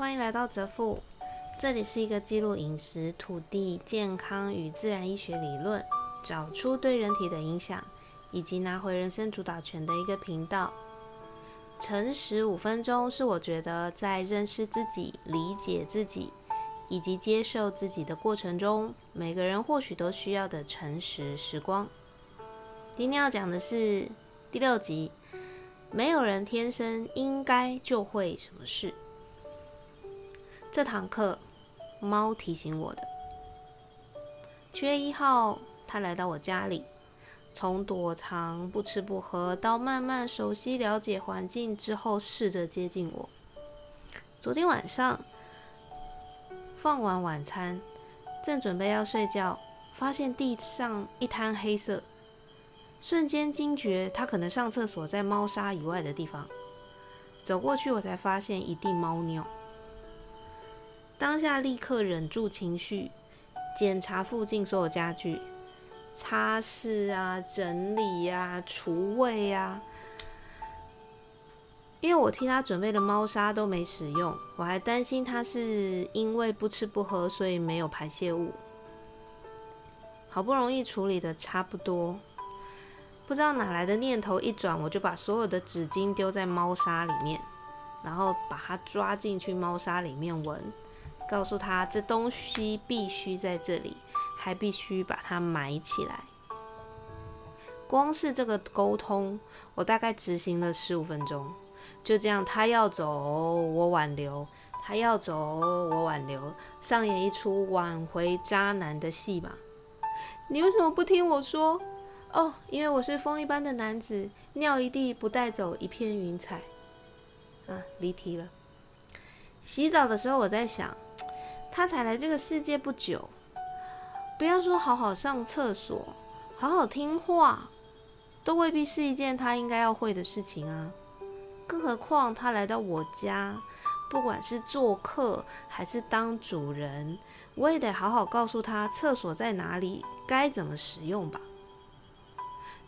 欢迎来到泽富，这里是一个记录饮食、土地、健康与自然医学理论，找出对人体的影响，以及拿回人生主导权的一个频道。诚实五分钟是我觉得在认识自己、理解自己以及接受自己的过程中，每个人或许都需要的诚实时光。今天要讲的是第六集，没有人天生应该就会什么事。这堂课，猫提醒我的。七月一号，它来到我家里，从躲藏、不吃不喝，到慢慢熟悉、了解环境之后，试着接近我。昨天晚上放完晚餐，正准备要睡觉，发现地上一滩黑色，瞬间惊觉它可能上厕所在猫砂以外的地方。走过去，我才发现一地猫尿。当下立刻忍住情绪，检查附近所有家具，擦拭啊、整理呀、除味呀。因为我替他准备的猫砂都没使用，我还担心他是因为不吃不喝，所以没有排泄物。好不容易处理的差不多，不知道哪来的念头一转，我就把所有的纸巾丢在猫砂里面，然后把它抓进去猫砂里面闻。告诉他，这东西必须在这里，还必须把它埋起来。光是这个沟通，我大概执行了十五分钟。就这样，他要走，我挽留；他要走，我挽留，上演一出挽回渣男的戏码。你为什么不听我说？哦，因为我是风一般的男子，尿一地不带走一片云彩。啊，离题了。洗澡的时候，我在想。他才来这个世界不久，不要说好好上厕所、好好听话，都未必是一件他应该要会的事情啊。更何况他来到我家，不管是做客还是当主人，我也得好好告诉他厕所在哪里，该怎么使用吧。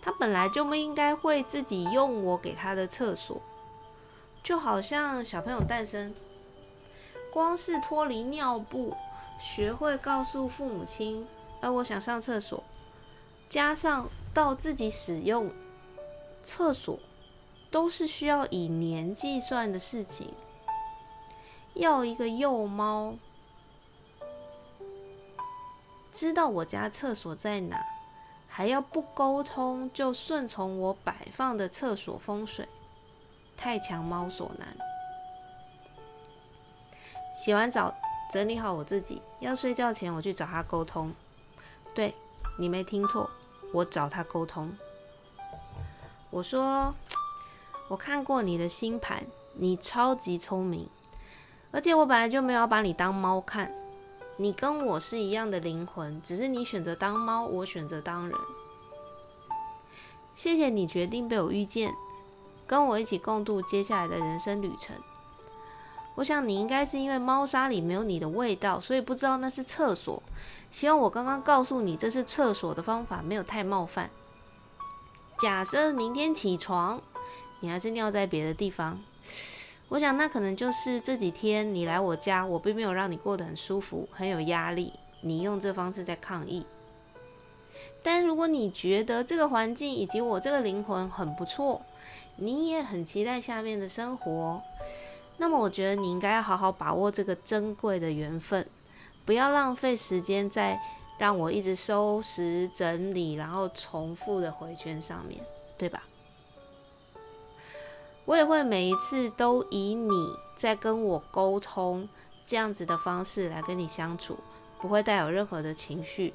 他本来就不应该会自己用我给他的厕所，就好像小朋友诞生。光是脱离尿布，学会告诉父母亲，而我想上厕所，加上到自己使用厕所，都是需要以年计算的事情。要一个幼猫知道我家厕所在哪，还要不沟通就顺从我摆放的厕所风水，太强猫所难。洗完澡，整理好我自己，要睡觉前我去找他沟通。对你没听错，我找他沟通。我说，我看过你的星盘，你超级聪明，而且我本来就没有把你当猫看，你跟我是一样的灵魂，只是你选择当猫，我选择当人。谢谢你决定被我遇见，跟我一起共度接下来的人生旅程。我想你应该是因为猫砂里没有你的味道，所以不知道那是厕所。希望我刚刚告诉你这是厕所的方法没有太冒犯。假设明天起床，你还是尿在别的地方，我想那可能就是这几天你来我家，我并没有让你过得很舒服，很有压力，你用这方式在抗议。但如果你觉得这个环境以及我这个灵魂很不错，你也很期待下面的生活。那么我觉得你应该要好好把握这个珍贵的缘分，不要浪费时间在让我一直收拾整理，然后重复的回圈上面，对吧？我也会每一次都以你在跟我沟通这样子的方式来跟你相处，不会带有任何的情绪，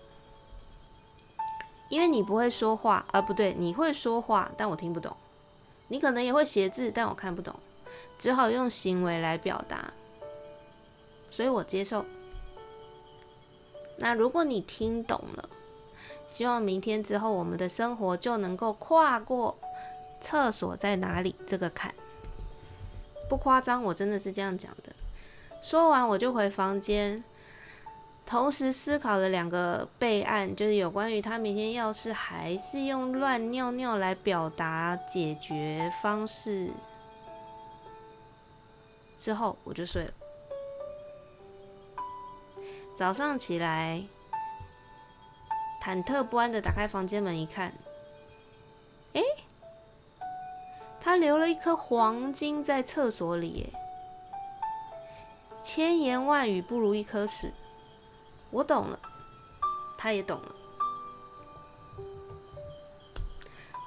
因为你不会说话，啊不对，你会说话，但我听不懂；你可能也会写字，但我看不懂。只好用行为来表达，所以我接受。那如果你听懂了，希望明天之后我们的生活就能够跨过厕所在哪里这个坎。不夸张，我真的是这样讲的。说完我就回房间，同时思考了两个备案，就是有关于他明天要是还是用乱尿尿来表达解决方式。之后我就睡了。早上起来，忐忑不安的打开房间门一看，哎，他留了一颗黄金在厕所里，耶！千言万语不如一颗屎。我懂了，他也懂了。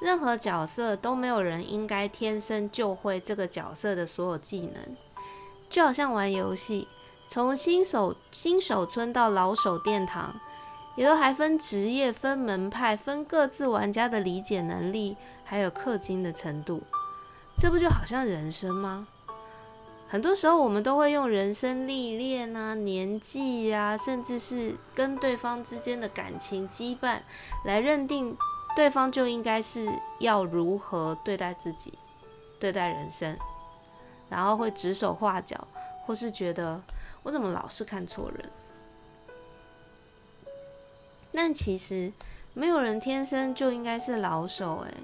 任何角色都没有人应该天生就会这个角色的所有技能，就好像玩游戏，从新手新手村到老手殿堂，也都还分职业、分门派、分各自玩家的理解能力，还有氪金的程度。这不就好像人生吗？很多时候我们都会用人生历练啊、年纪啊，甚至是跟对方之间的感情羁绊来认定。对方就应该是要如何对待自己、对待人生，然后会指手画脚，或是觉得我怎么老是看错人。但其实没有人天生就应该是老手，诶，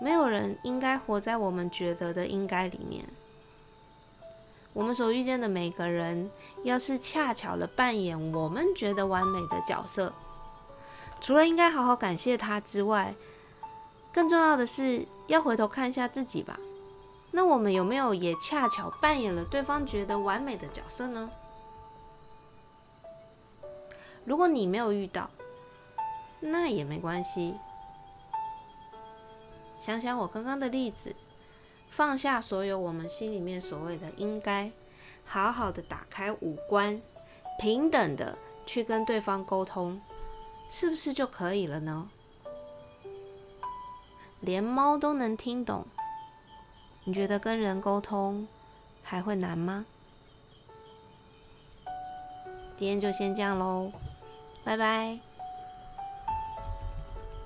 没有人应该活在我们觉得的应该里面。我们所遇见的每个人，要是恰巧了扮演我们觉得完美的角色。除了应该好好感谢他之外，更重要的是要回头看一下自己吧。那我们有没有也恰巧扮演了对方觉得完美的角色呢？如果你没有遇到，那也没关系。想想我刚刚的例子，放下所有我们心里面所谓的应该，好好的打开五官，平等的去跟对方沟通。是不是就可以了呢？连猫都能听懂，你觉得跟人沟通还会难吗？今天就先这样喽，拜拜。